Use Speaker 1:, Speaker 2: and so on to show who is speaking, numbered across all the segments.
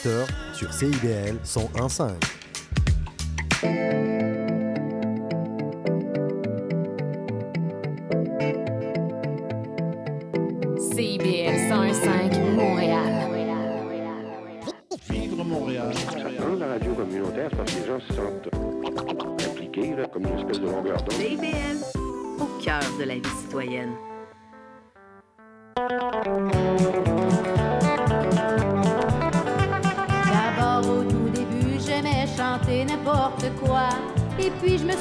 Speaker 1: 18h sur CIBL 101.5.
Speaker 2: CIBL 101.5 Montréal.
Speaker 3: Vivre Montréal.
Speaker 4: Ça prend la radio communautaire parce que les gens se sentent impliqués, là, comme une espèce de longueur d'onde.
Speaker 5: CIBL, au cœur de la vie citoyenne.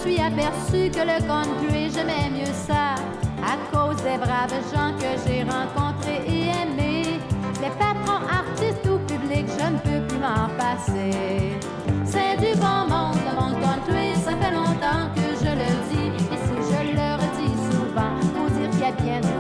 Speaker 6: Suis aperçu que le country, j'aimais mieux ça. À cause des braves gens que j'ai rencontrés et aimés. Les patrons, artistes ou publics, je ne peux plus m'en passer. C'est du bon monde, le monde country, ça fait longtemps que je le dis. Et si je le redis souvent, faut dire qu'il y a bien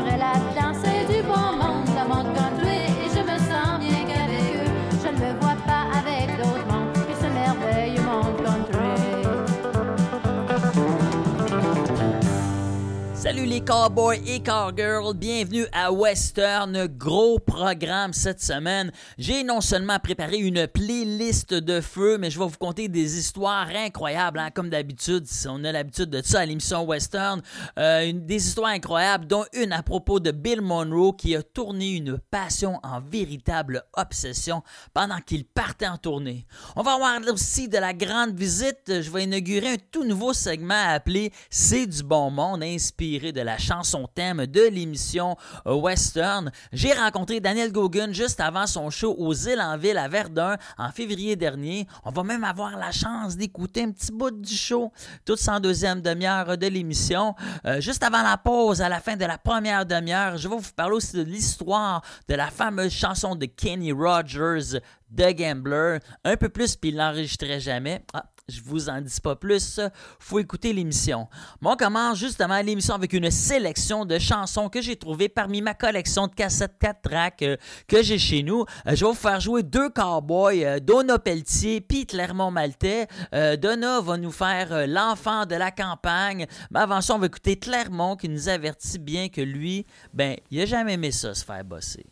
Speaker 7: Salut les cowboys et cowgirls, bienvenue à Western. Gros programme cette semaine. J'ai non seulement préparé une playlist de feu, mais je vais vous conter des histoires incroyables, hein, comme d'habitude. On a l'habitude de ça à l'émission Western. Euh, des histoires incroyables, dont une à propos de Bill Monroe qui a tourné une passion en véritable obsession pendant qu'il partait en tournée. On va avoir aussi de la grande visite. Je vais inaugurer un tout nouveau segment appelé C'est du bon monde, inspiré de la chanson thème de l'émission euh, Western. J'ai rencontré Daniel Gogan juste avant son show aux îles en ville à Verdun en février dernier. On va même avoir la chance d'écouter un petit bout du show, toute en deuxième demi-heure de l'émission. Euh, juste avant la pause, à la fin de la première demi-heure, je vais vous parler aussi de l'histoire de la fameuse chanson de Kenny Rogers, The Gambler. Un peu plus, puis il l'enregistrait jamais. Ah, je vous en dis pas plus, faut écouter l'émission. Moi, on commence justement l'émission avec une sélection de chansons que j'ai trouvées parmi ma collection de cassettes 4 tracks euh, que j'ai chez nous. Euh, je vais vous faire jouer deux cowboys, euh, Donna Pelletier puis Clermont Maltais. Euh, Donna va nous faire l'enfant de la campagne, mais avant ça, on va écouter Clermont qui nous avertit bien que lui, ben, il a jamais aimé ça, se faire bosser.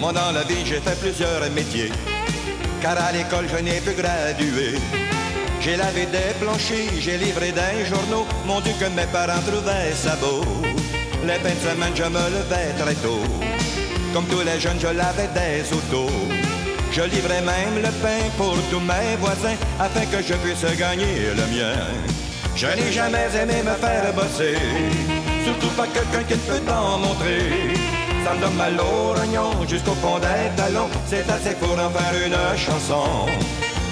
Speaker 8: Moi, dans la vie, j'ai fait plusieurs métiers. Car à l'école, je n'ai pu graduer. J'ai lavé des planchers, j'ai livré des journaux. Mon Dieu, que mes parents trouvaient ça beau. Les fins de semaine, je me levais très tôt. Comme tous les jeunes, je lavais des autos. Je livrais même le pain pour tous mes voisins afin que je puisse gagner le mien. Je n'ai jamais aimé me faire bosser, surtout pas quelqu'un qui ne peut t'en montrer. Ça me donne mal au jusqu'au fond des talons, c'est assez pour en faire une chanson.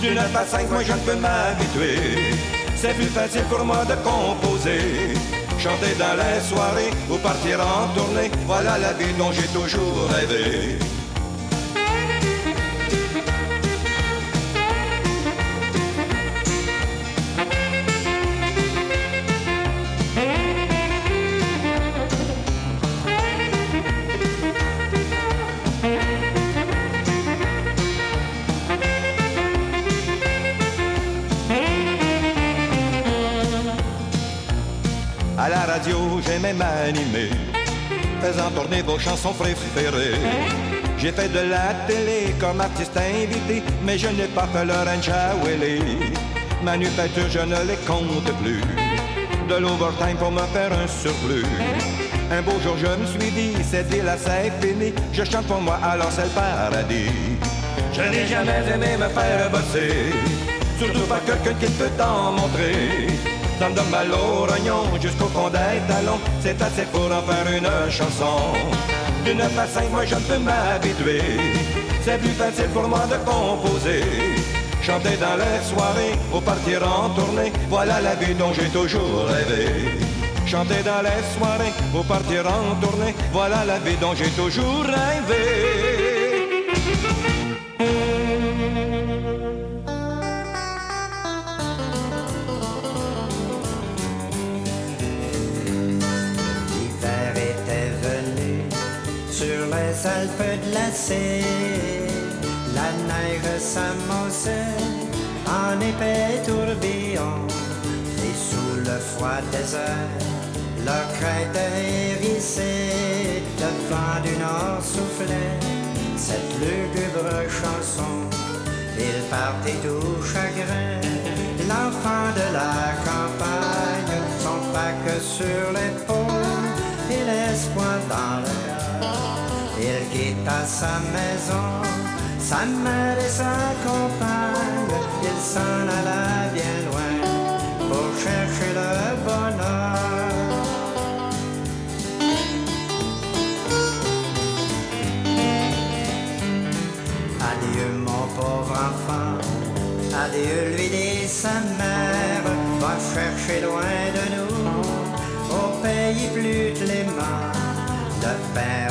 Speaker 8: Du 9 à 5, moi je ne peux m'habituer. C'est plus facile pour moi de composer. Chanter dans les soirées ou partir en tournée, voilà la vie dont j'ai toujours rêvé. M'animer, faisant tourner vos chansons préférées. J'ai fait de la télé comme artiste invité, mais je n'ai pas fait le ranch à Willy. Manufacture, je ne les compte plus. De l'overtime pour me faire un surplus. Un beau jour, je me suis dit, cette vie-là, c'est fini. Je chante pour moi, alors c'est le paradis. Je n'ai jamais aimé me faire bosser, surtout pas quelqu'un qui peut t'en montrer. Ça me donne mal au jusqu'au fond des talons, c'est assez pour en faire une chanson. Du 9 à 5, moi je ne peux m'habituer, c'est plus facile pour moi de composer. Chanter dans les soirées ou partir en tournée, voilà la vie dont j'ai toujours rêvé. Chanter dans les soirées ou partir en tournée, voilà la vie dont j'ai toujours rêvé.
Speaker 9: La neige s'amonçait en épais tourbillon. Et sous le froid désert, leur crête hérissée, le vent du nord soufflait cette lugubre chanson. Il partait tout chagrin, l'enfant de la campagne, son pack sur l'épaule et l'espoir dans le Il quitta sa maison, sa mère et sa compagne, il s'en alla bien loin pour chercher le bonheur. Adieu mon pauvre enfant, adieu lui dit sa mère, va chercher loin de nous, au pays plus clément, de malheureux.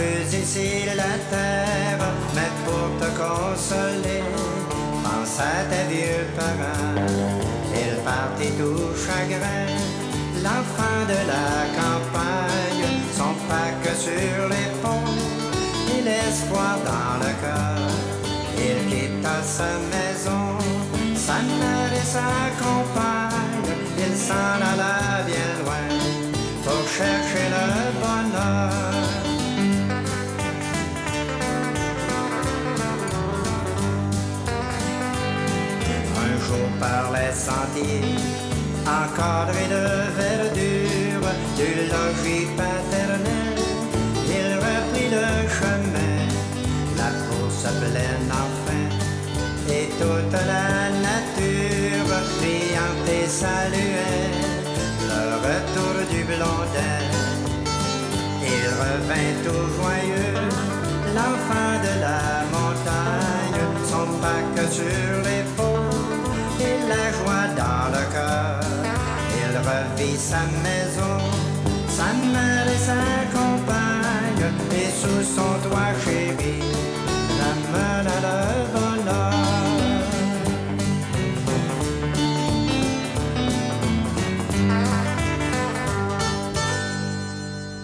Speaker 9: Refuse ici la terre, mais pour te consoler, pense à tes vieux parents. Il partit tout chagrin, l'enfant de la campagne, son pack sur l'épaule et l'espoir dans le cœur. Il quitta sa maison, sa mère et sa compagne. Il s'en alla bien loin pour chercher le bonheur. Par les sentiers, encadrés de verdure, du logis paternel, il reprit le chemin, la course pleine enfin, et toute la nature brillante et saluait le retour du blondin. Il revint tout joyeux, l'enfant de la montagne, son pack sur l'épaule la joie dans le cœur. Il revit sa maison, sa mère et sa compagne, et sous son toit chéri, ramena le bonheur.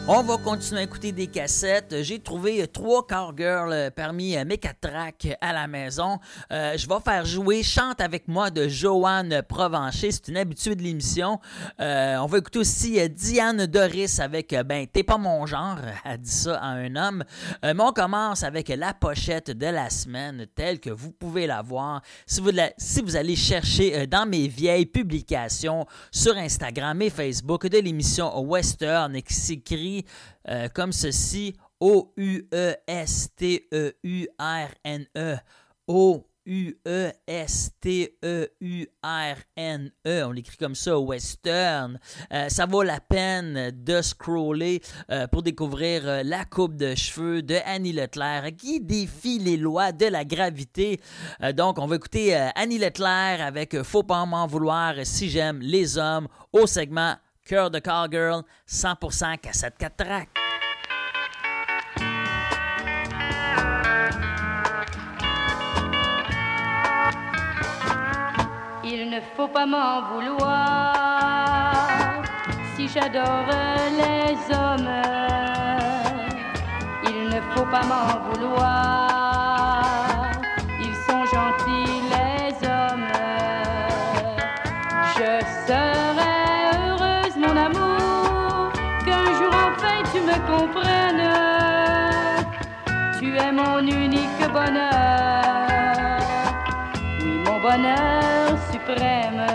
Speaker 7: On va continuer à écouter des cassettes. J'ai trouvé euh, trois Cowgirls euh, parmi euh, mes quatre tracks à la maison. Je vais faire jouer Chante avec moi de Joanne Provencher. C'est une habituée de l'émission. On va écouter aussi Diane Doris avec Ben, t'es pas mon genre. Elle dit ça à un homme. Mais on commence avec la pochette de la semaine telle que vous pouvez la voir. Si vous, si vous allez chercher dans mes vieilles publications sur Instagram et Facebook de l'émission Western qui s'écrit euh, comme ceci O-U-E-S-T-E-U-R-N-E. O-U-E-S-T-E-U-R-N-E. On l'écrit comme ça, Western. Euh, ça vaut la peine de scroller euh, pour découvrir la coupe de cheveux de Annie Leclerc qui défie les lois de la gravité. Donc, on va écouter Annie Leclerc avec Faut pas m'en vouloir si j'aime les hommes au segment Cœur de Cowgirl, 100% cassette 4 tracks.
Speaker 3: Il ne faut pas m'en vouloir si j'adore les hommes. Il ne faut pas m'en vouloir, mon unique bonheur oui, mon bonheur suprême.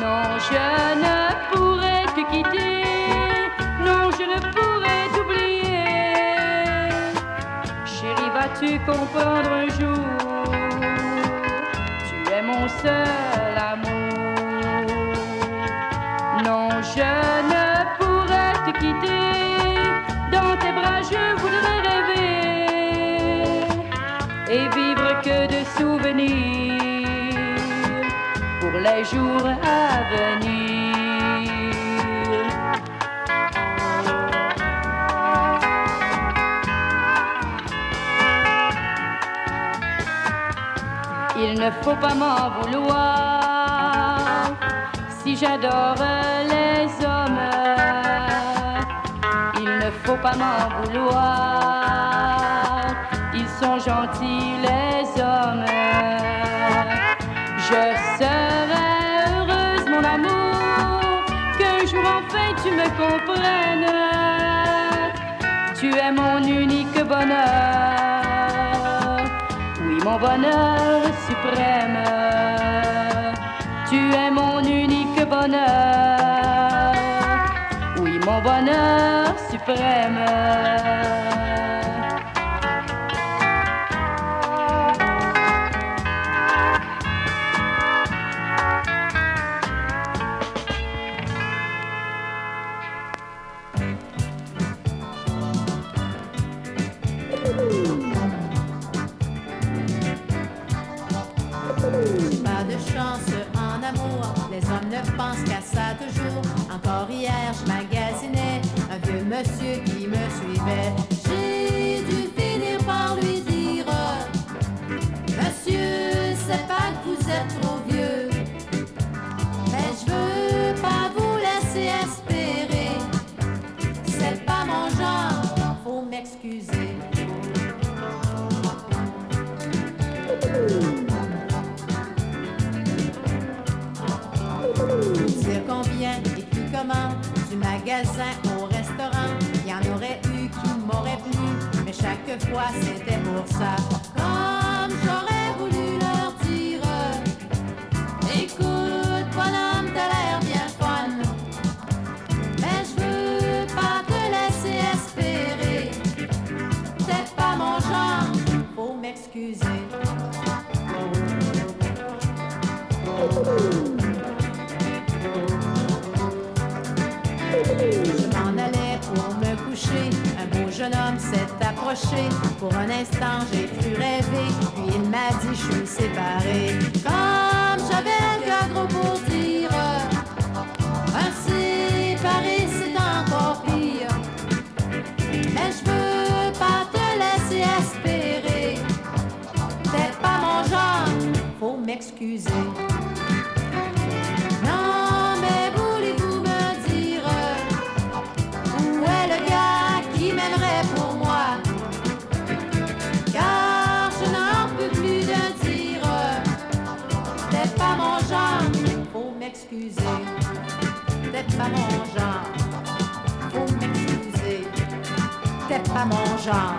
Speaker 3: Non, je ne pourrais te quitter, non, je ne pourrais t'oublier. Chérie, vas-tu comprendre un jour, tu es mon seul pour les jours à venir. Il ne faut pas m'en vouloir si j'adore les hommes. Il ne faut pas m'en vouloir sont gentils les hommes. Je serai heureuse, mon amour, qu'un jour enfin tu me comprennes. Tu es mon unique bonheur, oui, mon bonheur suprême. Tu es mon unique bonheur, oui, mon bonheur suprême.
Speaker 6: Du magasin au restaurant. Il y en aurait eu qui m'auraient plu Mais chaque fois c'était pour ça. Comme j'aurais voulu Un beau jeune homme s'est approché. Pour un instant, j'ai cru rêver. Puis il m'a dit, je suis séparé. Comme j'avais le gros pour dire. Un séparé, c'est encore pire. Mais je veux pas te laisser espérer. C'est pas mon genre, faut m'excuser. Pas mon genre, faut m'excuser. C'est pas mon genre.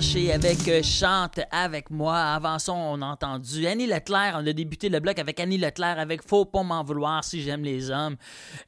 Speaker 3: Branché avec euh, Chante avec moi. Avant ça, on a entendu Annie Leclerc. On a débuté le bloc avec Annie Leclerc avec Faut pas m'en vouloir si j'aime les hommes.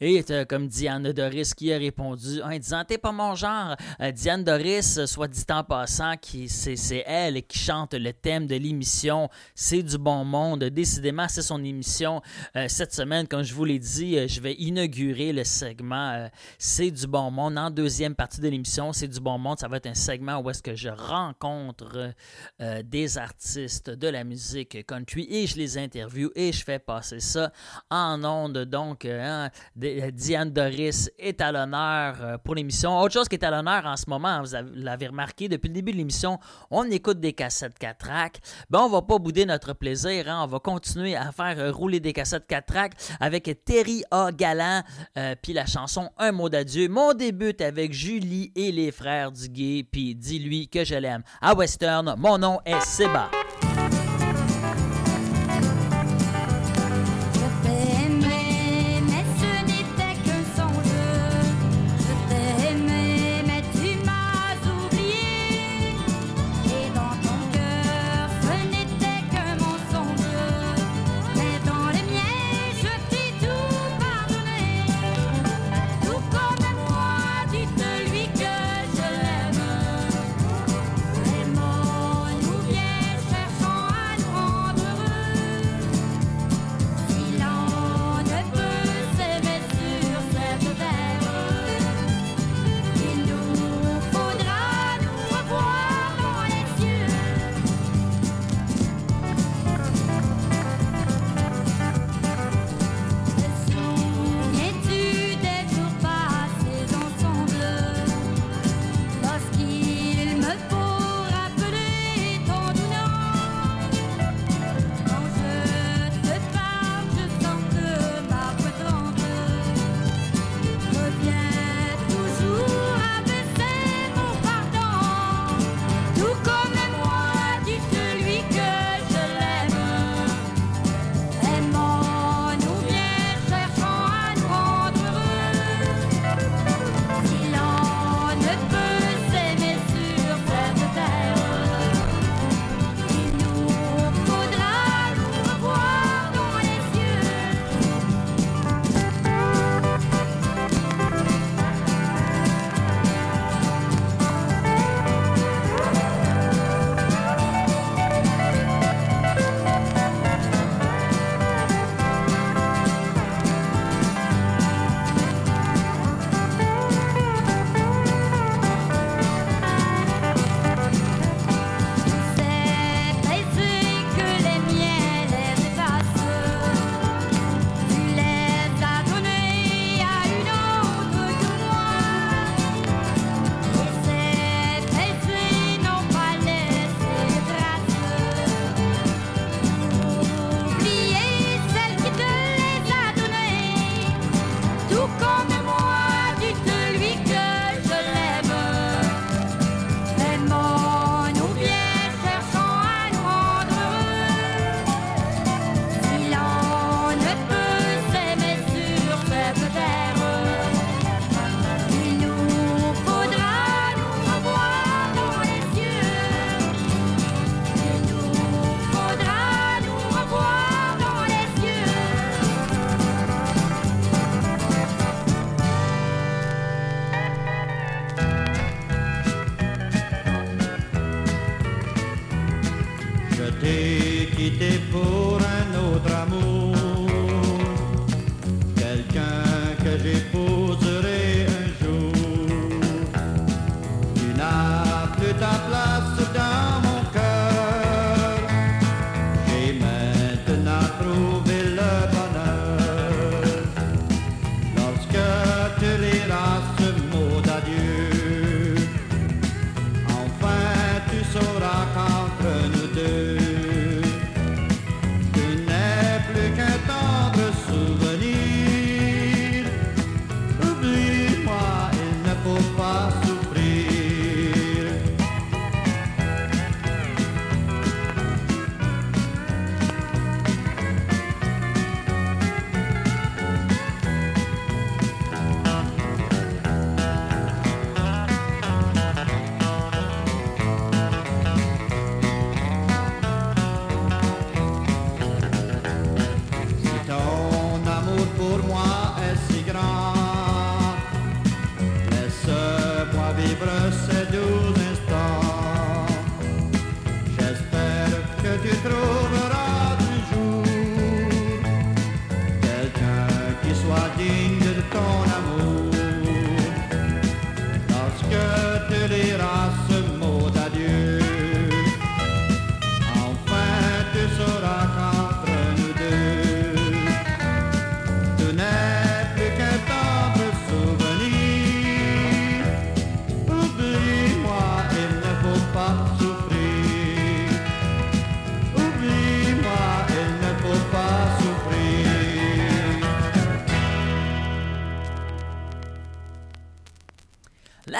Speaker 3: Et euh, comme Diane Doris qui a répondu en disant T'es pas mon genre. Euh, Diane Doris, soit dit en passant, qui, c'est, elle qui chante le thème de l'émission. C'est du bon monde. Décidément, c'est son émission. Cette semaine, comme je vous l'ai dit, je vais inaugurer le segment C'est du bon monde. En deuxième partie de l'émission, C'est du bon monde. Ça va être un segment où est-ce que je rencontre euh, des artistes de la musique country et je les interviewe et je fais passer ça en ondes. Donc, euh, hein, D- Diane Doris est à l'honneur euh, pour l'émission. Autre chose qui est à l'honneur en ce moment, vous avez- l'avez remarqué, depuis le début de l'émission, on écoute des cassettes 4 tracks. Ben, on va pas bouder notre plaisir. hein. On va continuer à faire euh, rouler des cassettes 4 tracks avec Terry A. Galland, euh, puis la chanson Un mot d'adieu. Mon début avec Julie et les frères Duguay, puis dis-lui que je. À Western, mon nom est Seba.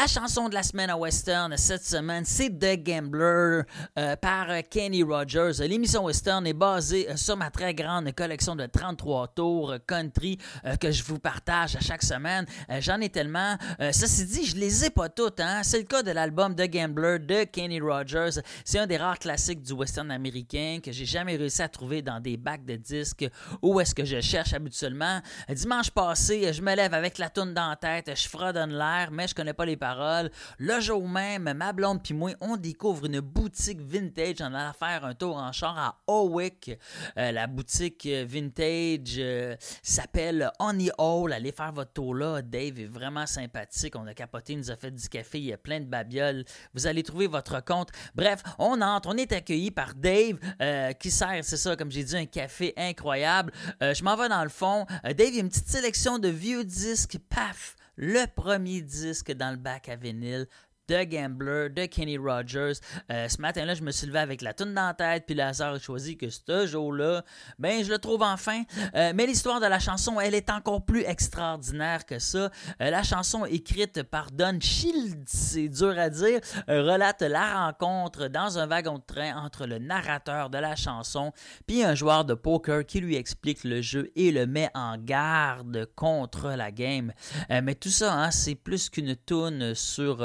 Speaker 7: La chanson de la semaine à Western cette semaine, c'est The Gambler euh, par Kenny Rogers. L'émission Western est basée euh, sur ma très grande collection de 33 tours country euh, que je vous partage à chaque semaine. J'en ai tellement. ceci dit, je les ai pas toutes. Hein? C'est le cas de l'album The Gambler de Kenny Rogers. C'est un des rares classiques du western américain que j'ai jamais réussi à trouver dans des bacs de disques où est-ce que je cherche habituellement. Dimanche passé, je me lève avec la toune dans la tête, je fredonne l'air, mais je connais pas les paroles. Le jour même, ma blonde puis moi, on découvre une boutique vintage. On a faire un tour en char à Owick. Euh, la boutique vintage euh, s'appelle Honey Hall. Allez faire votre tour là. Dave est vraiment sympathique. On a capoté, il nous a fait du café. Il y a plein de babioles. Vous allez trouver votre compte. Bref, on entre. On est accueilli par Dave euh, qui sert, c'est ça, comme j'ai dit, un café incroyable. je m'en vais dans le fond. Dave, il y a une petite sélection de vieux disques. Paf! Le premier disque dans le bac à vinyle The Gambler de Kenny Rogers. Euh, ce matin-là, je me suis levé avec la toune dans la tête, puis Lazare a choisi que ce jour-là, ben, je le trouve enfin. Euh, mais l'histoire de la chanson, elle est encore plus extraordinaire que ça. Euh, la chanson écrite par Don Shields, c'est dur à dire, relate la rencontre dans un wagon de train entre le narrateur de la chanson puis un joueur de poker qui lui explique le jeu et le met en garde contre la game. mais tout ça, hein, c'est plus qu'une toune sur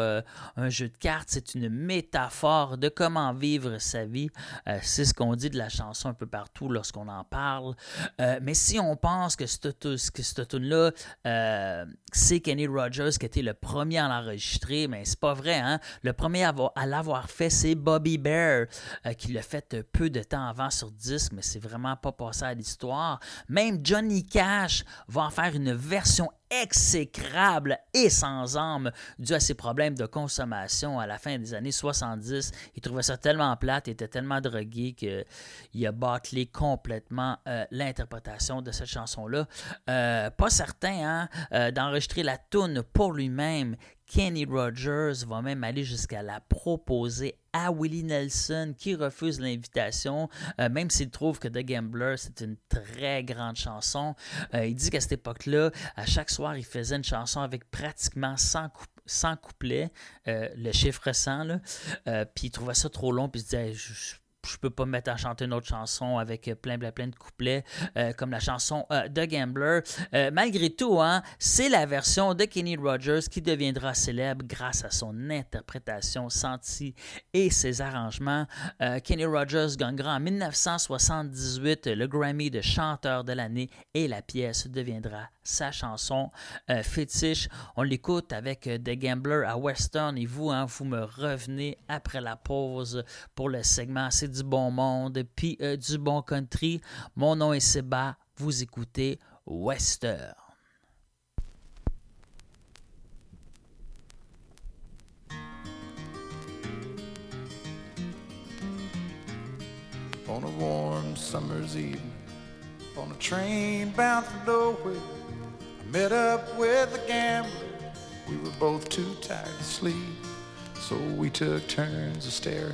Speaker 7: un jeu de cartes, c'est une métaphore de comment vivre sa vie. Euh, c'est ce qu'on dit de la chanson un peu partout lorsqu'on en parle. Euh, mais si on pense que cette tune-là, euh, c'est Kenny Rogers qui était le premier à l'enregistrer, mais c'est pas vrai. Hein? Le premier à, l'avoir fait, c'est Bobby Bear, qui l'a fait peu de temps avant sur disque, mais c'est vraiment pas passé à l'histoire. Même Johnny Cash va en faire une version exécrable et sans âme dû à ses problèmes de consommation à la fin des années 70. Il trouvait ça tellement plate, il était tellement drogué qu'il a bâclé complètement euh, l'interprétation de cette chanson-là. Euh, pas certain hein, euh, d'enregistrer la tune pour lui-même Kenny Rogers va même aller jusqu'à la proposer à Willie Nelson qui refuse l'invitation, euh, même s'il trouve que The Gambler, c'est une très grande chanson. Euh, il dit qu'à cette époque-là, à chaque soir, il faisait une chanson avec pratiquement 100 couplets, euh, le chiffre 100, puis il trouvait ça trop long, puis il se disait, je peux pas me mettre à chanter une autre chanson avec plein, plein, plein de couplets, euh, comme la chanson euh, The Gambler. Euh, malgré tout, hein, c'est la version de Kenny Rogers qui deviendra célèbre grâce à son interprétation sentie et ses arrangements. Kenny Rogers gagnera en 1978 le Grammy de chanteur de l'année et la pièce deviendra sa chanson fétiche. On l'écoute avec The Gambler à Western et vous, hein, vous me revenez après la pause pour le segment. C'est du bon monde, puis euh, du bon country. Mon nom est Seba, vous écoutez Western.
Speaker 10: On a warm summer's evening, on a train bound for nowhere, I met up with a gambler. We were both too tired to sleep, so we took turns of staring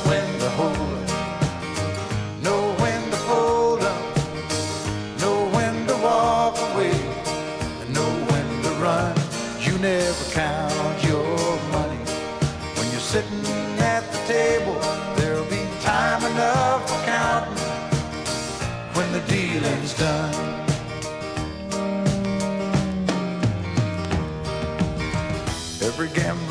Speaker 10: the done. Every gambler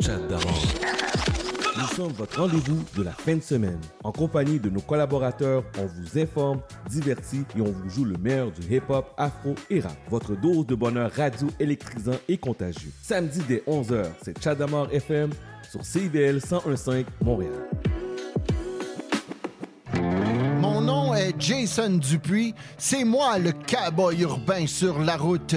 Speaker 11: Chat d'avance. Nous sommes votre rendez-vous de la fin de semaine. En compagnie de nos collaborateurs, on vous informe, divertit et on vous joue le meilleur du hip-hop, afro et rap. Votre dose de bonheur radio électrisant et contagieux. Samedi dès 11h, c'est Chadamar FM sur CIBL 1015 Montréal.
Speaker 12: Mon nom est Jason Dupuis. C'est moi le cowboy urbain sur la route.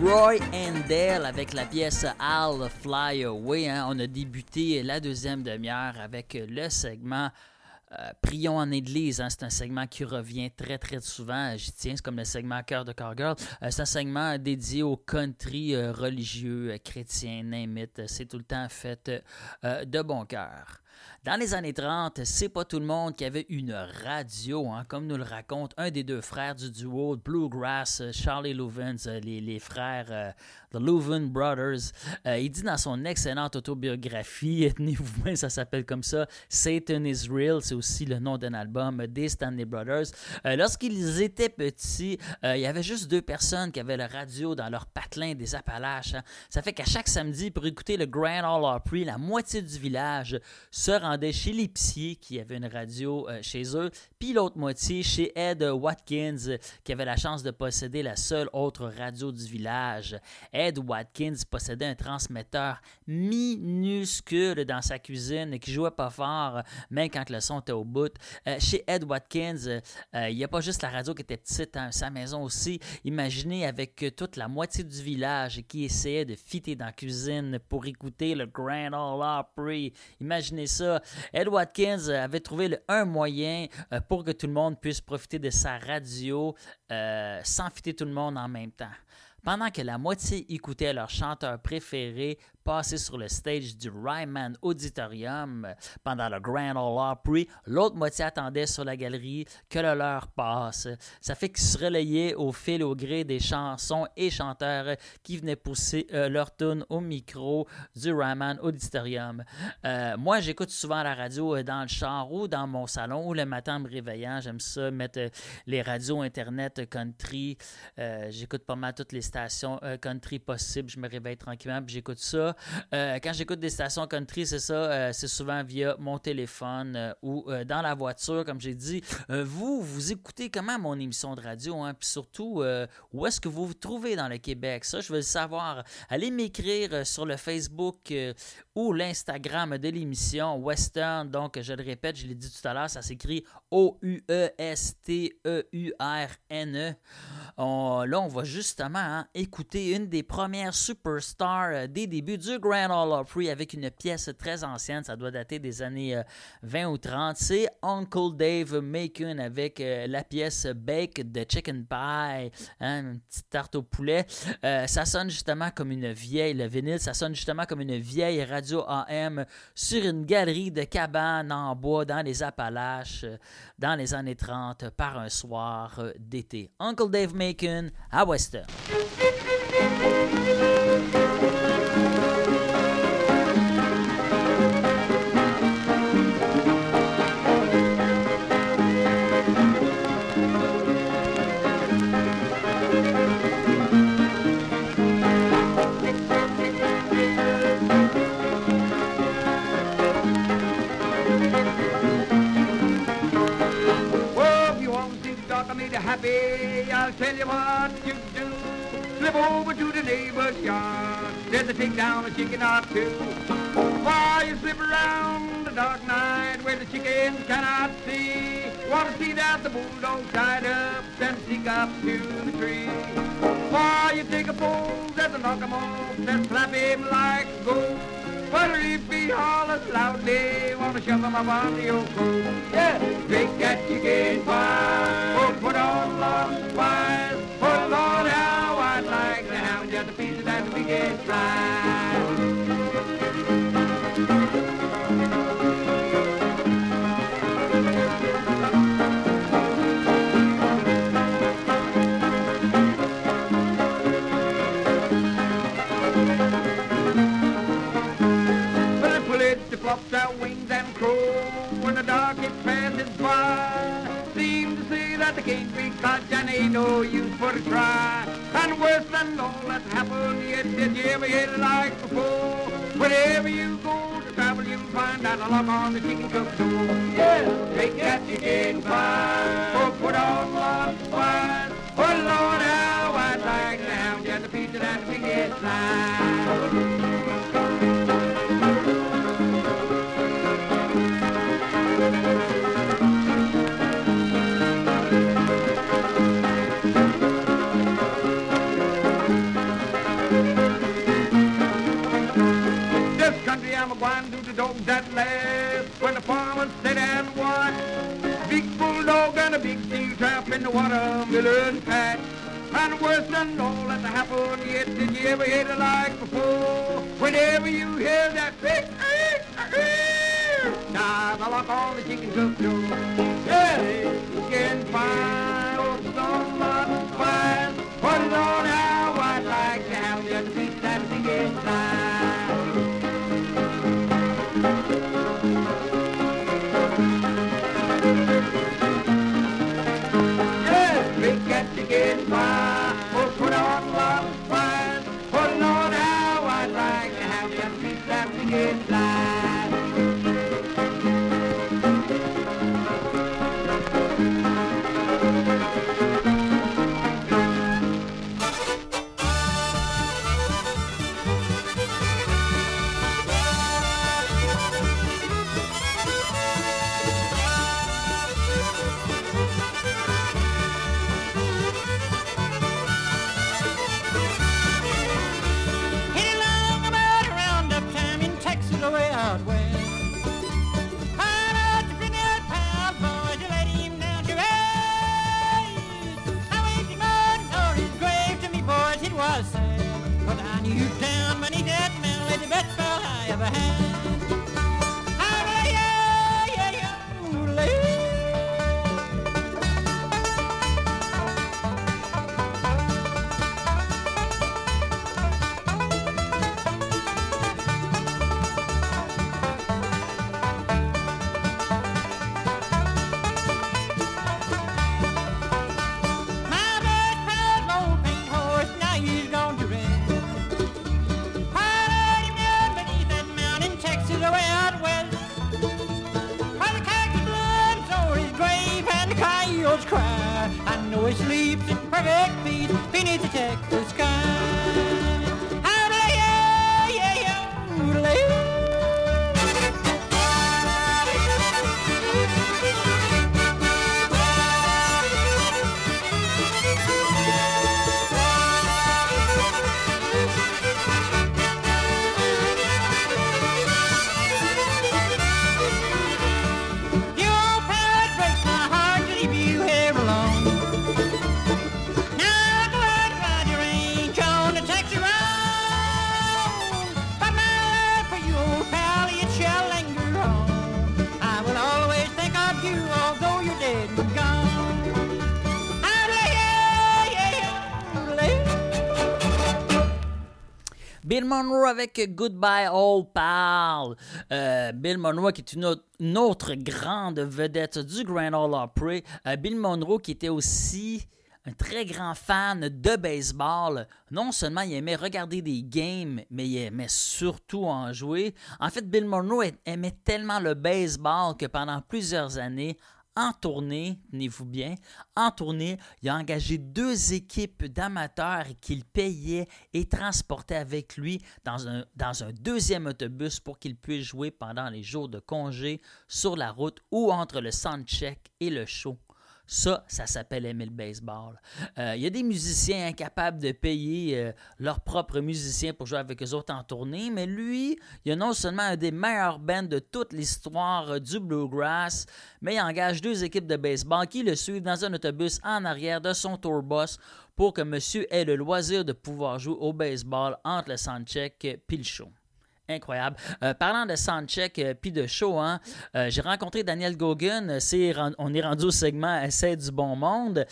Speaker 7: Roy Handel avec la pièce I'll Fly Away. hein. On a débuté la deuxième demi-heure avec le segment euh, Prions en Église. hein. C'est un segment qui revient très très souvent. J'y tiens, c'est comme le segment Cœur de Cowgirl. Euh, c'est un segment dédié au country euh, religieux, euh, chrétien, it. C'est tout le temps fait de bon cœur. Dans les années 30, c'est pas tout le monde qui avait une radio, hein, comme nous le raconte un des deux frères du duo Bluegrass, euh, Charlie Louvens, euh, les, les frères euh, The Louvin Brothers. Euh, il dit dans son excellente autobiographie, tenez-vous bien, ça s'appelle comme ça, Satan is Real, c'est aussi le nom d'un album des Stanley Brothers. Lorsqu'ils étaient petits, il y avait juste deux personnes qui avaient la radio dans leur patelin des Appalaches. hein. Ça fait qu'à chaque samedi, pour écouter le Grand Ole Opry, la moitié du village se rendait chez l'épicier qui avait une radio euh, chez eux, puis l'autre moitié chez Ed Watkins qui avait la chance de posséder la seule autre radio du village. Ed Watkins possédait un transmetteur minuscule dans sa cuisine qui jouait pas fort, même quand le son était au bout. Euh, chez Ed Watkins, euh, il n'y a pas juste la radio qui était petite, hein, sa maison aussi. Imaginez avec toute la moitié du village qui essayait de fitter dans la cuisine pour écouter le Grand Ole Opry. Imaginez ça. Ed Watkins euh, avait trouvé un moyen euh, pour que tout le monde puisse profiter de sa radio euh, sans fitter tout le monde en même temps. Pendant que la moitié écoutait leur chanteur préféré passer sur le stage du Ryman Auditorium pendant le Grand Ole Opry, l'autre moitié attendait sur la galerie que le leur passe. Ça fait qu'ils se relayaient au fil au gré des chansons et chanteurs qui venaient pousser euh, leur tune au micro du Ryman Auditorium. Euh, moi, j'écoute souvent la radio euh, dans le char ou dans mon salon ou le matin en me réveillant. J'aime ça, mettre les radios Internet country. J'écoute pas mal toutes les stations country possibles. Je me réveille tranquillement puis j'écoute ça. Euh, quand j'écoute des stations country, c'est ça, euh, c'est souvent via mon téléphone euh, ou dans la voiture, comme j'ai dit. Vous, vous écoutez comment mon émission de radio, hein? puis surtout, où est-ce que vous vous trouvez dans le Québec? Ça, je veux le savoir. Allez m'écrire sur le Facebook ou l'Instagram de l'émission Western. Donc, je le répète, je l'ai dit tout à l'heure, ça s'écrit E O-U-E-S-T-E-U-R-N-E. On- là, on va justement hein, écouter une des premières superstars des débuts du Grand Ole Opry avec une pièce très ancienne. Ça doit dater des années euh, 20 ou 30. C'est Uncle Dave Macon avec euh, la pièce Bake de Chicken Pie, hein, une petite tarte au poulet. Euh, ça sonne justement comme une vieille, le vinyle, ça sonne justement comme une vieille radio AM sur une galerie de cabanes en bois dans les Appalaches euh, dans les années 30 par un soir euh, d'été. Uncle Dave Macon à Western.
Speaker 13: Tell you what you do. Slip over to the neighbor's yard. There's a take down a chicken or two. While you slip around the dark night where the chickens cannot see. Want to see that the bulldog tied up and sneak up to the tree. While you take a pole, there's a knock 'em off, then slap him like a goat. But if hollers loudly, wanna shove him up on your coat. Yeah, take that chicken pie, oh, put on of pies. Oh, Lord, how I'd like to have just a piece of that biggest fly. Well, bullet their wings and crows when the dog gets passes by. Seem to say that they can't be caught and ain't no use for to try. And worse than all that's happened yet, did you ever hear it like before? Wherever you go to travel, you'll find out a lock on the chicken coop door. Yeah, take that chicken pie, or put on lots of wine. Oh, Lord, how I'd like to have just a piece of that biggest line. when the farmers sit and watch. Big bulldog and a big steel trap in the watermelon patch. And worse than all that happened yet, did you ever hear it like before? Whenever you hear that big, now the lock on the chicken coop door. Yeah, you can find to
Speaker 14: get my.
Speaker 7: Monroe avec Goodbye Old Pal. Euh, Bill Monroe qui est une autre, grande vedette du Grand Ole Opry. Euh, Bill Monroe qui était aussi un très grand fan de baseball. Non seulement il aimait regarder des games, mais il aimait surtout en jouer. En fait, Bill Monroe aimait tellement le baseball que pendant plusieurs années, en tournée, tenez-vous bien, en tournée, il a engagé deux équipes d'amateurs qu'il payait et transportait avec lui dans un, deuxième autobus pour qu'il puisse jouer pendant les jours de congé sur la route ou entre le soundcheck et le show. Ça, ça s'appelle aimer baseball. Euh, Il y a des musiciens incapables de payer euh, leurs propres musiciens pour jouer avec eux autres en tournée, mais lui, il a non seulement un des meilleurs bands de toute l'histoire euh, du bluegrass, mais il engage deux équipes de baseball qui le suivent dans un autobus en arrière de son tour pour que monsieur ait le loisir de pouvoir jouer au baseball entre le soundcheck et le show. Incroyable. Euh, parlant de soundcheck euh, puis de show, hein, euh, j'ai rencontré Daniel Gogan. Euh, ren- on est rendu au segment Essai du bon monde.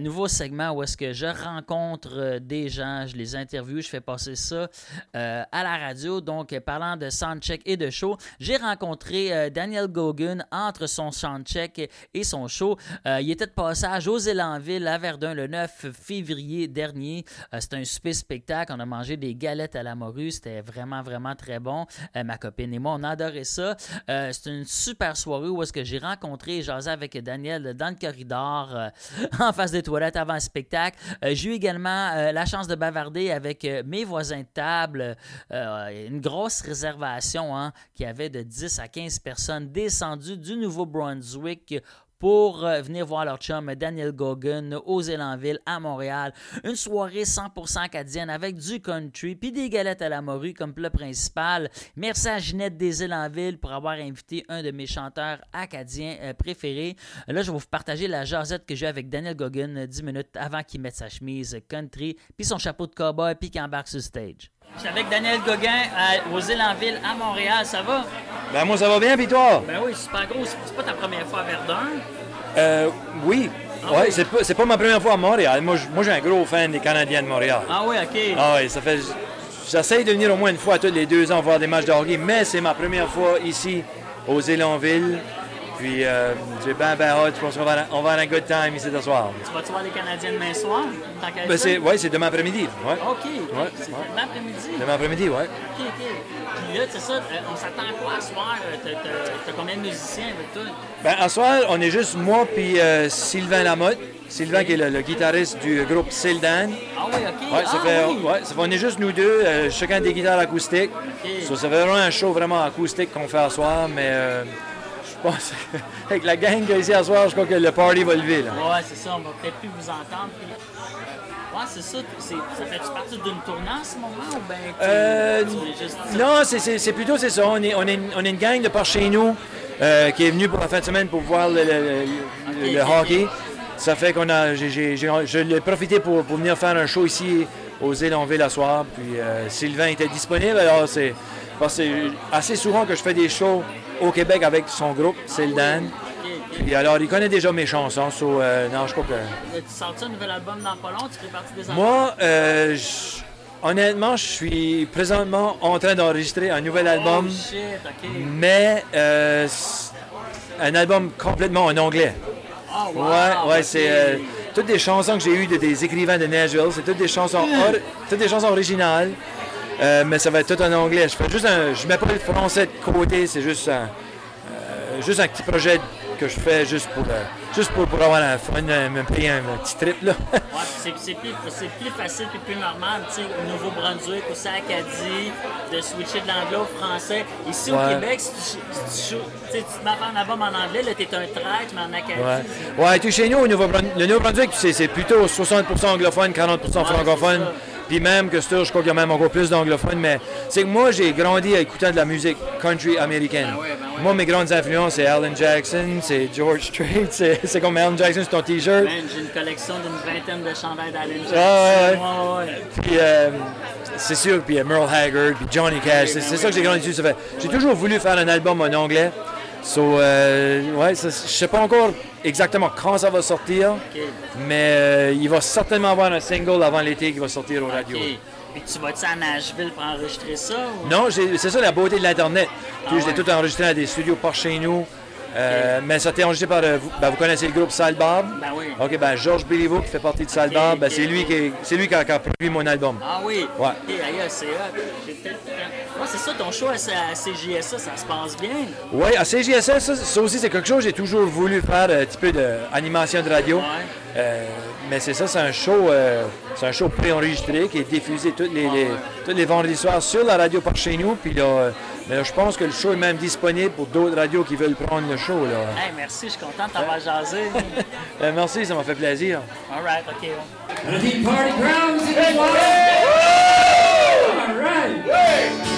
Speaker 7: Nouveau segment où est-ce que je rencontre des gens, je les interviewe, je fais passer ça à la radio. Donc, parlant de soundcheck et de show, j'ai rencontré Daniel Gogan entre son soundcheck et son show. Il était de passage aux Élanville à Verdun le 9 février dernier. C'était un super spectacle. On a mangé des galettes à la morue. C'était vraiment, vraiment très bon. Euh, ma copine et moi, on a adoré ça. Euh, C'était une super soirée où est-ce que j'ai rencontré et jasé avec Daniel dans le corridor euh, en face des toilettes avant le spectacle. Euh, j'ai eu également la chance de bavarder avec mes voisins de table. Une grosse réservation hein, qui avait de 10 à 15 personnes descendues du Nouveau-Brunswick pour euh, venir voir leur chum Daniel Gogan aux Élanville à Montréal. Une soirée 100% acadienne avec du country puis des galettes à la morue comme plat principal. Merci à Ginette des Élanville pour avoir invité un de mes chanteurs acadiens euh, préférés. Là, je vais vous partager la jasette que j'ai avec Daniel Gogan euh, 10 minutes avant qu'il mette sa chemise country puis son chapeau de cowboy puis qu'il embarque sur stage. Je suis avec Daniel Gauguin à- aux Élanville à Montréal, ça va?
Speaker 15: Ben moi ça va bien, puis toi?
Speaker 7: Ben oui, super gros. C'est pas ta première fois à Verdun?
Speaker 15: Euh, oui.
Speaker 7: Ah
Speaker 15: ouais,
Speaker 7: oui?
Speaker 15: c'est pas, ma première fois à Montréal. Moi, je- j'ai un gros fan des Canadiens de Montréal.
Speaker 7: Ah oui, OK.
Speaker 15: Ah ouais, ça fait. J'essaie de venir au moins une fois tous les deux ans voir des matchs de hockey, mais c'est ma première fois ici aux Élanville. Puis euh, j'ai ben ben hâte. Je pense qu'on va, avoir- on va avoir un good time ici ce soir.
Speaker 7: Tu vas-tu voir les Canadiens demain soir?
Speaker 15: Ben,
Speaker 7: ça?
Speaker 15: c'est, demain après-midi. Ouais.
Speaker 7: OK.
Speaker 15: Ouais,
Speaker 7: c'est
Speaker 15: ouais.
Speaker 7: demain après-midi.
Speaker 15: Demain après-midi, ouais.
Speaker 7: OK, OK. Puis là, c'est ça, euh, on s'attend à quoi à ce soir? Euh, T'as, combien de musiciens avec toi?
Speaker 15: Ben, à soir, on est juste moi puis euh, Sylvain Lamotte. Sylvain qui est le, le guitariste du groupe Sildan.
Speaker 7: Ah oui, OK.
Speaker 15: Ouais, ça
Speaker 7: ah,
Speaker 15: fait,
Speaker 7: oui.
Speaker 15: ouais, ça fait- on est juste nous deux, euh, chacun des guitares acoustiques. Ça, ça fait vraiment un show vraiment acoustique qu'on fait à soir, mais euh, pense avec la gang a ici à soir, je crois que le party va lever. Là.
Speaker 7: Ouais, c'est ça, on va peut-être plus vous entendre. Puis... Ouais, c'est ça. ça fait-tu partie d'une tournée en ce moment ou bien
Speaker 15: Euh,
Speaker 7: juste
Speaker 15: non, c'est- plutôt c'est ça. On est, on, est, une- on est une gang de par chez nous euh, qui est venue pour la fin de semaine pour voir le, le- le- le hockey. Ça fait qu'on a, je l'ai profité pour, pour venir faire un show ici aux Élanville à soir. Puis euh, Sylvain était disponible. Alors c'est assez souvent que je fais des shows au Québec avec son groupe, c'est le Dan. Puis alors il connaît déjà mes chansons. so, euh, non, je crois que.
Speaker 7: Tu sors un nouvel album dans pas long? Tu fais partie des
Speaker 15: Moi, euh, honnêtement, je suis présentement en train d'enregistrer un nouvel album,
Speaker 7: Oh shit,
Speaker 15: mais euh, un album complètement en anglais.
Speaker 7: Oh, wow,
Speaker 15: ouais, ouais, c'est euh, toutes des chansons que j'ai eues de des écrivains de Nashville. C'est toutes des chansons, or- toutes des chansons originales, euh, mais ça va être tout en anglais. Je fais juste un, je mets pas le français de côté. C'est juste un, euh, juste un petit projet que je fais juste pour, euh, juste pour, pour avoir un fun, me payer un, petit trip là.
Speaker 7: Ouais, c'est, c'est plus, c'est plus facile et plus normal, tu sais, au Nouveau-Brunswick, au Acadie, de switcher de l'anglais au français. Ici, au. Québec, si tu, si tu, tu tu te mets à un album en anglais, là, t'es un traître, mais en Acadie,
Speaker 15: Ouais, ouais tout chez nous, au Nouveau-Brunswick, le Nouveau-Brunswick, c'est, c'est plutôt 60% anglophone, 40% francophone. Puis même que ça, je crois qu'il y a même encore plus d'anglophones, mais c'est que moi, j'ai grandi à écoutant de la musique country américaine. Moi, mes grandes influences, c'est Alan Jackson, c'est George Strait, c'est, comme Alan Jackson sur ton t-shirt.
Speaker 7: Man, j'ai une collection d'une vingtaine de chandails d'Allen Jackson.
Speaker 15: Ah, ouais, ouais.
Speaker 7: Ouais, ouais.
Speaker 15: Puis euh, c'est sûr, puis Merle Haggard, puis Johnny Cash, c'est, ça que j'ai grandi dessus. J'ai toujours voulu faire un album en anglais. So, euh, ouais, je sais pas encore exactement quand ça va sortir, mais euh, il va certainement avoir un single avant l'été qui va sortir aux radios.
Speaker 7: OK. Puis tu vas-tu à Nashville pour enregistrer ça? Ou...
Speaker 15: Non, c'est ça la beauté de l'Internet.
Speaker 7: Ah
Speaker 15: je l'ai tout enregistré dans des studios par chez nous. Euh, Mais ça a été enregistré par. euh, vous, ben, vous connaissez le groupe Salbab?
Speaker 7: Ben oui.
Speaker 15: OK, ben Georges Béliveau qui fait partie de Salbab,
Speaker 7: Ok,
Speaker 15: ben, c'est lui, qui, est- lui qui, a, qui a produit mon album.
Speaker 7: Ah oui?
Speaker 15: Ouais.
Speaker 7: C'est. Ouais, c'est ça, ton show à, CJSA, ça se passe bien.
Speaker 15: Oui, à CGSS, ça, ça aussi, c'est quelque chose que j'ai toujours voulu faire, un petit peu d'animation de radio. Euh, mais c'est ça, c'est un show euh, c'est un show préenregistré qui est diffusé tous les, les- tous les vendredis soirs sur la radio par chez nous. Puis là, euh, mais là, je pense que le show est même disponible pour d'autres radios qui veulent prendre le show. Là.
Speaker 7: Hey, merci, je suis content de t'avoir jasé.
Speaker 15: Euh, merci, ça m'a fait plaisir.
Speaker 7: All right, OK.
Speaker 16: Deep party grounds in the All right. Ok,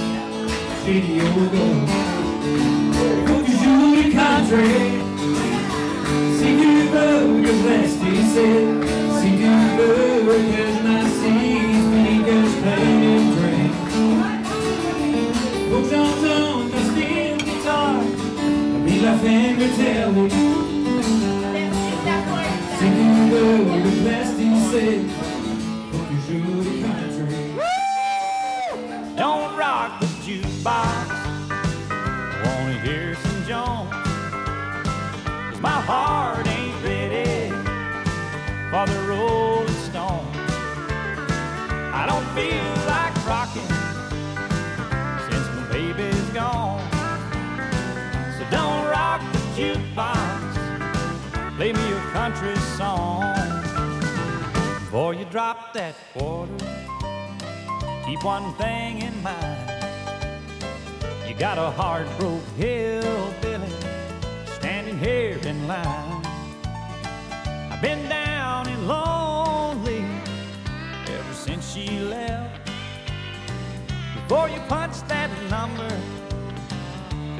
Speaker 16: video goes. Go to Julie Country, see du burgers, lässt dich sehen. See du burgers, my seas, biggest pain and drink. Books on the steel guitar, be la femme tell it. See du burgers,
Speaker 17: best he said. Jukebox. I wanna hear some Jones. 'Cause my heart ain't ready for the Rolling Stones. I don't feel like rocking since my baby's gone. So don't rock the jukebox. Play me a country song. Before you drop that quarter, keep one thing in mind. Got a heart broke hillbilly standing here in line. I've been down and lonely ever since she left. Before you punch that number,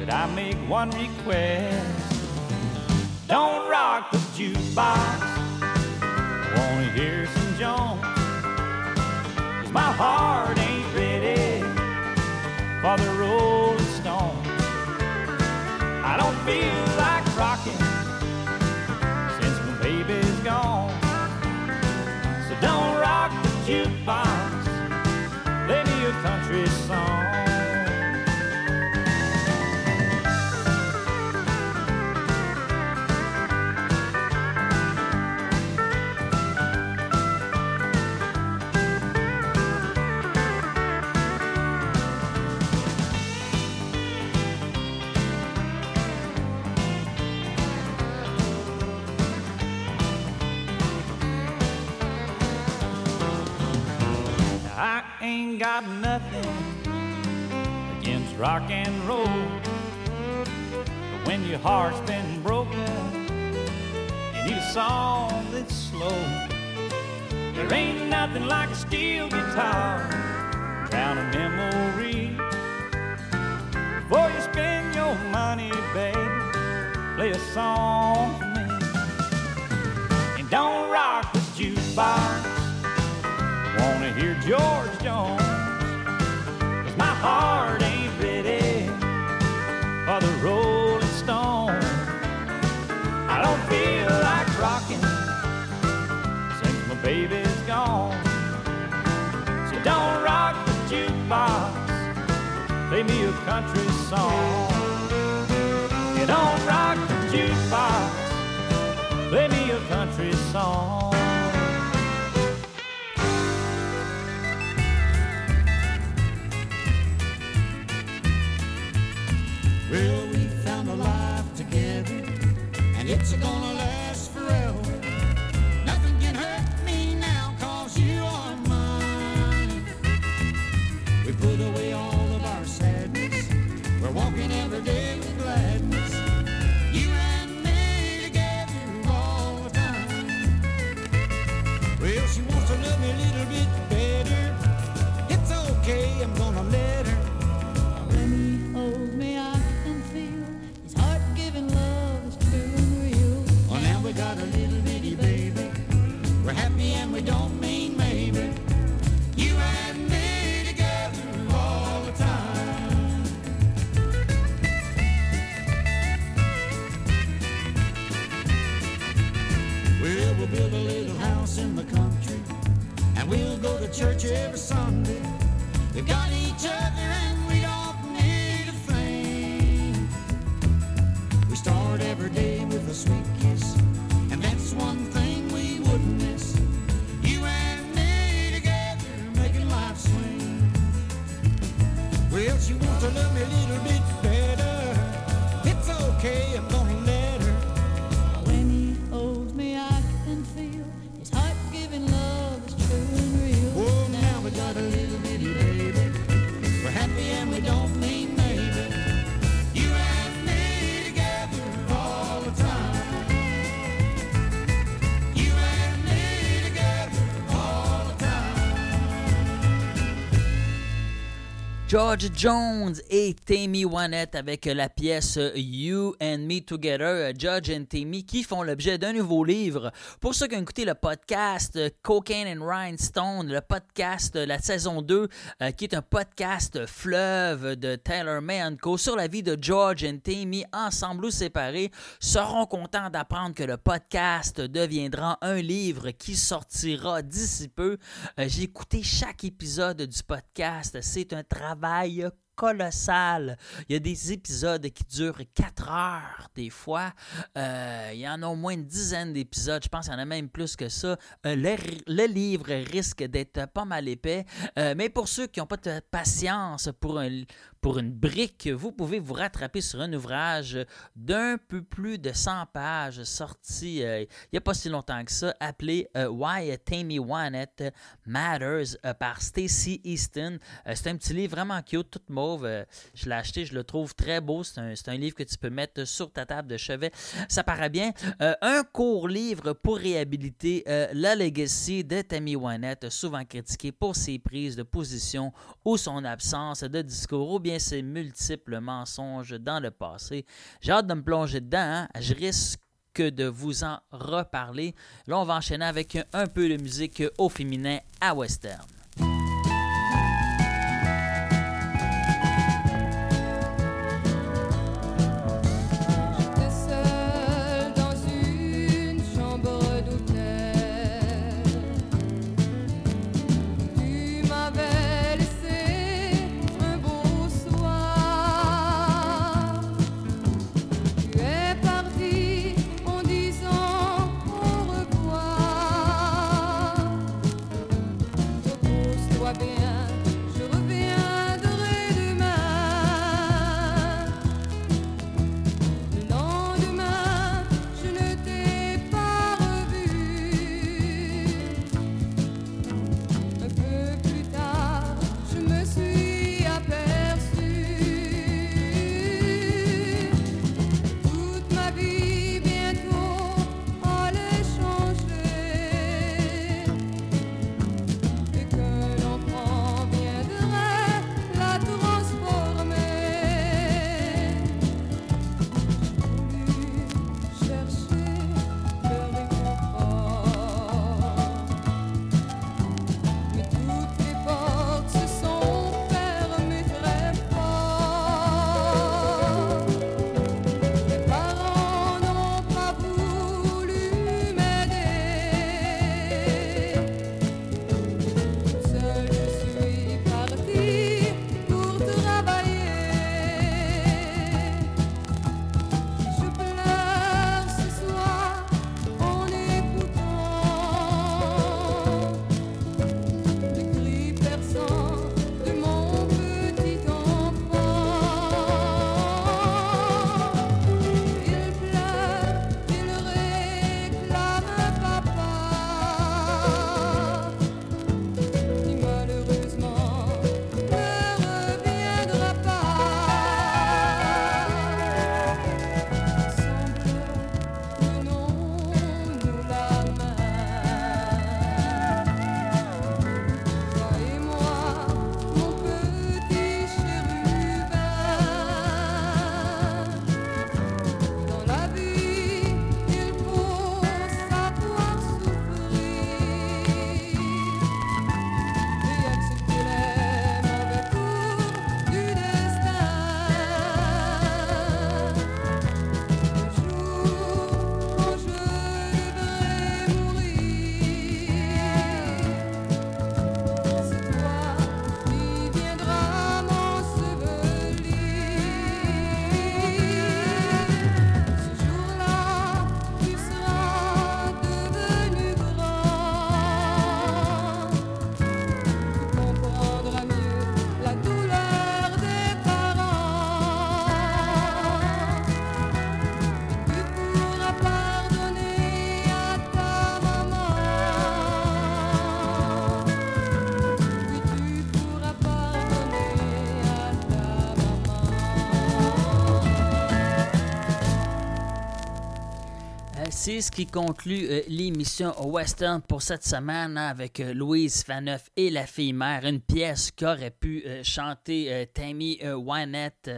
Speaker 17: could I make one request? Don't rock the jukebox. I wanna hear some Jones. 'Cause my heart ain't ready for the Stones. I don't feel like rocking since my baby's gone. So don't rock the jukebox. Play me a country song. Got nothing against rock and roll. But when your heart's been broken, you need a song that's slow. There ain't nothing like a steel guitar, drown a memory. Before you spend your money, baby, play a song country song. You don't rock the jukebox, play me a country song.
Speaker 18: Church every Sunday. We've got each other and we don't need a thing. We start every day with a sweet kiss,
Speaker 7: George Jones et Tammy Wynette avec la pièce You and Me Together, Judge and Tammy, qui font l'objet d'un nouveau livre. Pour ceux qui ont écouté le podcast Cocaine and Rhinestone, le podcast la saison 2, euh, qui est un podcast fleuve de Taylor May Co. sur la vie de George and Tammy, ensemble ou séparés, seront contents d'apprendre que le podcast deviendra un livre qui sortira d'ici peu. Euh, J'ai écouté chaque épisode du podcast. C'est un travail Bye. Colossal. Il y a des épisodes qui durent 4 heures des fois. Euh, il y en a au moins une dizaine d'épisodes. Je pense qu'il y en a même plus que ça. Euh, le, livre risque d'être pas mal épais. Euh, mais pour ceux qui n'ont pas de patience pour pour une brique, vous pouvez vous rattraper sur un ouvrage d'un peu plus de 100 pages sorti il n'y a pas si longtemps que ça, appelé Why Tammy Wynette Matters par Stacy Easton. c'est un petit livre vraiment cute, tout mauve. Je l'ai acheté, je le trouve très beau. C'est un, livre que tu peux mettre sur ta table de chevet. Ça paraît bien. un court livre pour réhabiliter la legacy de Tammy Wynette, souvent critiqué pour ses prises de position ou son absence de discours ou bien ses multiples mensonges dans le passé. J'ai hâte de me plonger dedans. Hein? Je risque de vous en reparler. Là, on va enchaîner avec un peu de musique au féminin à western. C'est ce qui conclut euh, l'émission Western pour cette semaine hein, avec euh, Louise Faneuf et la fille mère, une pièce qu'aurait pu euh, chanter Tammy Wynette.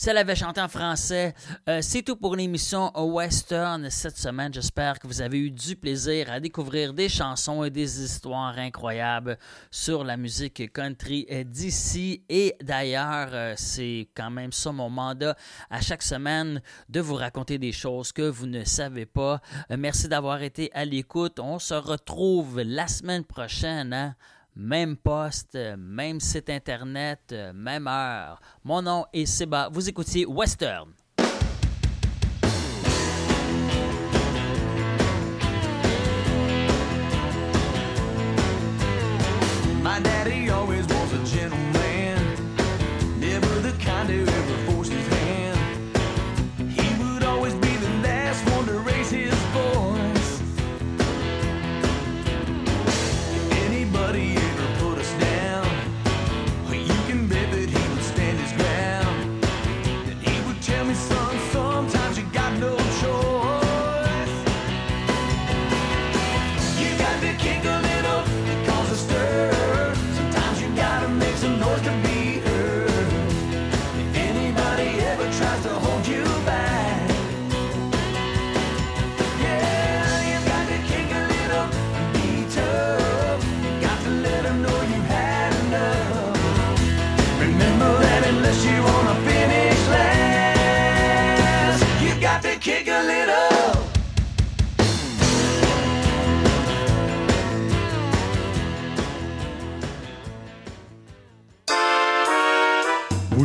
Speaker 7: Si elle avait chanté en français. Euh, C'est tout pour l'émission Western cette semaine. J'espère que vous avez eu du plaisir à découvrir des chansons et des histoires incroyables sur la musique country d'ici et d'ailleurs. Euh, C'est quand même ça mon mandat à chaque semaine de vous raconter des choses que vous ne savez pas. Euh, Merci d'avoir été à l'écoute. On se retrouve la semaine prochaine. hein? Même poste, euh, même site internet, euh, même heure. Mon nom est Seba. Vous écoutiez Western.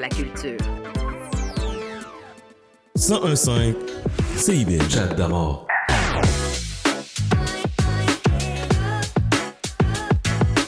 Speaker 5: La culture.
Speaker 11: 1015 CIBL. Chat d'amour.